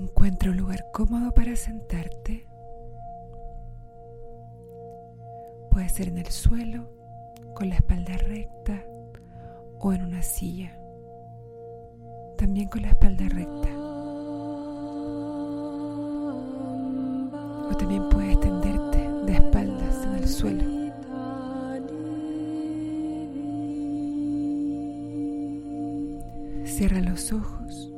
Encuentra un lugar cómodo para sentarte. Puede ser en el suelo, con la espalda recta o en una silla. También con la espalda recta. O también puedes tenderte de espaldas en el suelo. Cierra los ojos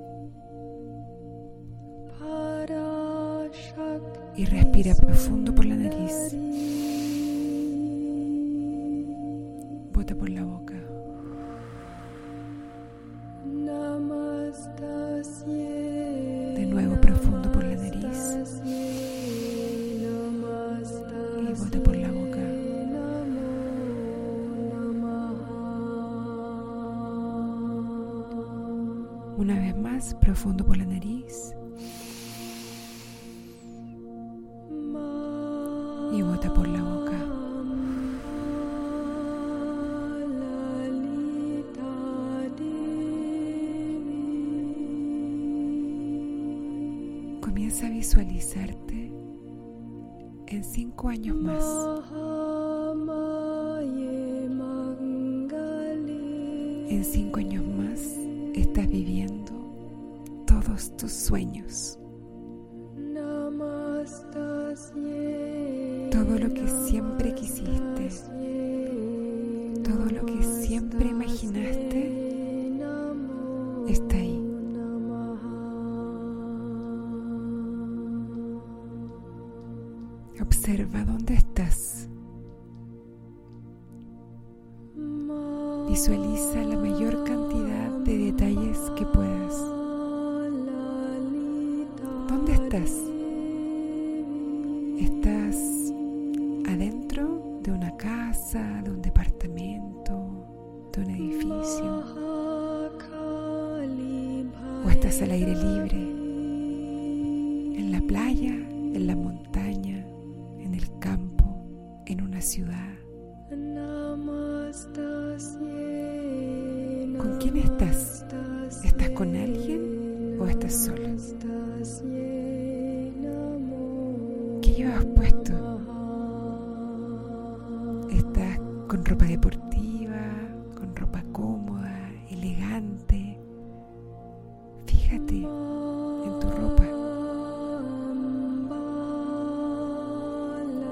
y respira profundo por la nariz. Bota por la boca. De nuevo profundo por la nariz. Y bota por la boca. Una vez más, profundo por la nariz. Visualizarte en cinco años más. En cinco años más estás viviendo todos tus sueños. Todo lo que siempre quisiste, todo lo que siempre imaginaste, está ahí. Visualiza la mayor cantidad de detalles que puedas. ¿Dónde estás? ¿Estás adentro de una casa, de un departamento, de un edificio? ¿O estás al aire libre? ¿En la playa? ¿En la montaña? ¿En el campo? ¿En una ciudad? Solo? ¿Qué llevas puesto? ¿Estás con ropa deportiva, con ropa cómoda, elegante? Fíjate en tu ropa.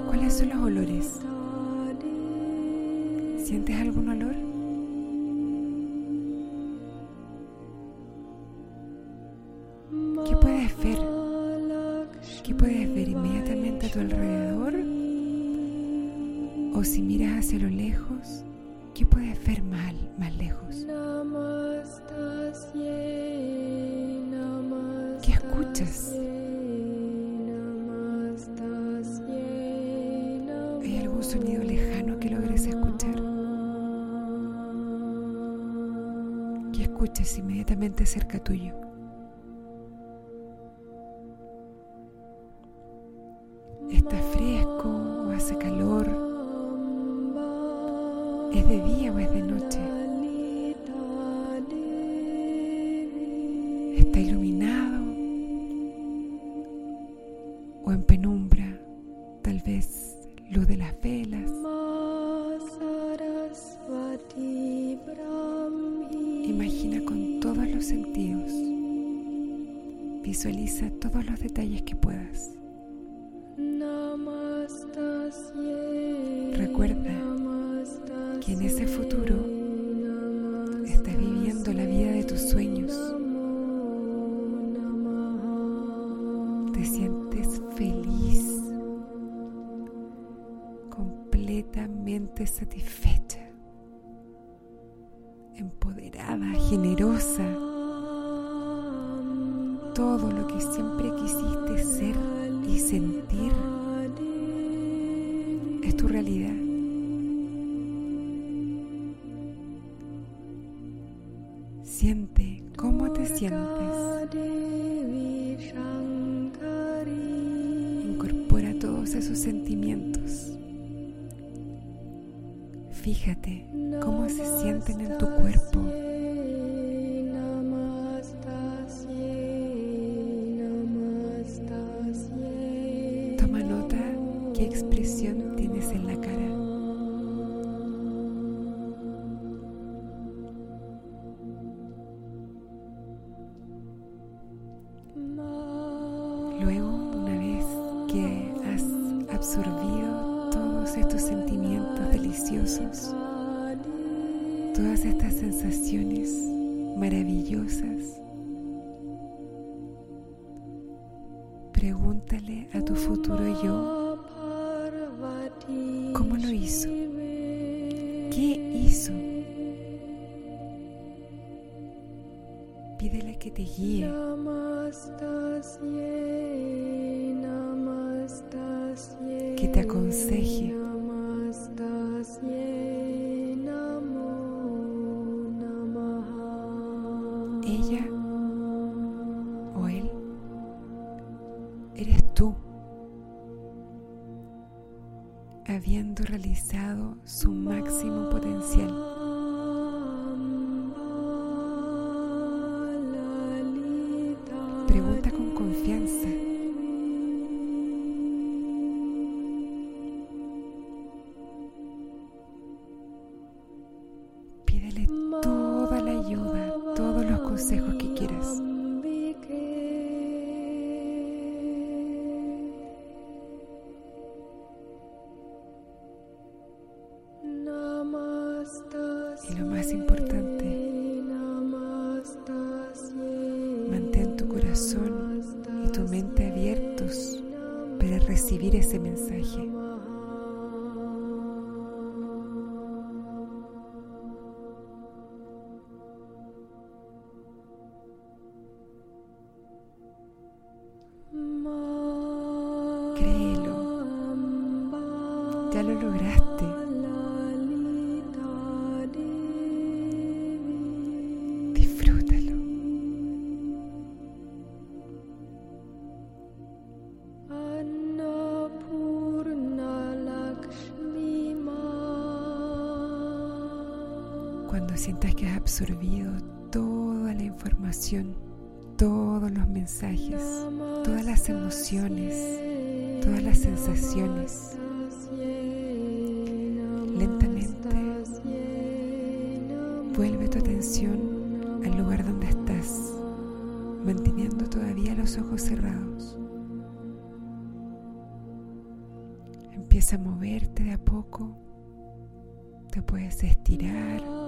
¿Cuáles son los olores? ¿Sientes algún olor? O si miras hacia lo lejos, ¿qué puedes ver mal, más lejos? ¿Qué escuchas? ¿Hay algún sonido lejano que logres escuchar? ¿Qué escuchas inmediatamente cerca tuyo? Visualiza todos los detalles que puedas. Recuerda que en ese futuro estás viviendo la vida de tus sueños. Te sientes feliz, completamente satisfecha, empoderada, generosa. Todo lo que siempre quisiste ser y sentir es tu realidad. Siente cómo te sientes. Incorpora todos esos sentimientos. Fíjate cómo se sienten en tu cuerpo. Sensaciones maravillosas. Pregúntale a tu futuro yo cómo lo hizo, qué hizo. Pídele que te guíe. Que te aconseje. Eres tú, habiendo realizado su máximo potencial. Importante, mantén tu corazón y tu mente abiertos para recibir ese mensaje. Sientas que has absorbido toda la información, todos los mensajes, todas las emociones, todas las sensaciones, lentamente vuelve tu atención al lugar donde estás, manteniendo todavía los ojos cerrados. Empieza a moverte de a poco, te puedes estirar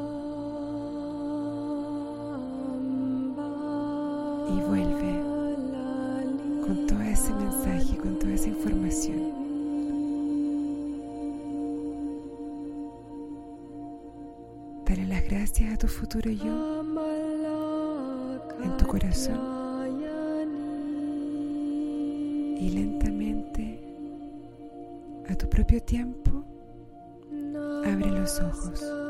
y vuelve con todo ese mensaje, con toda esa información. Dale las gracias a tu futuro yo en tu corazón y lentamente, a tu propio tiempo, abre los ojos.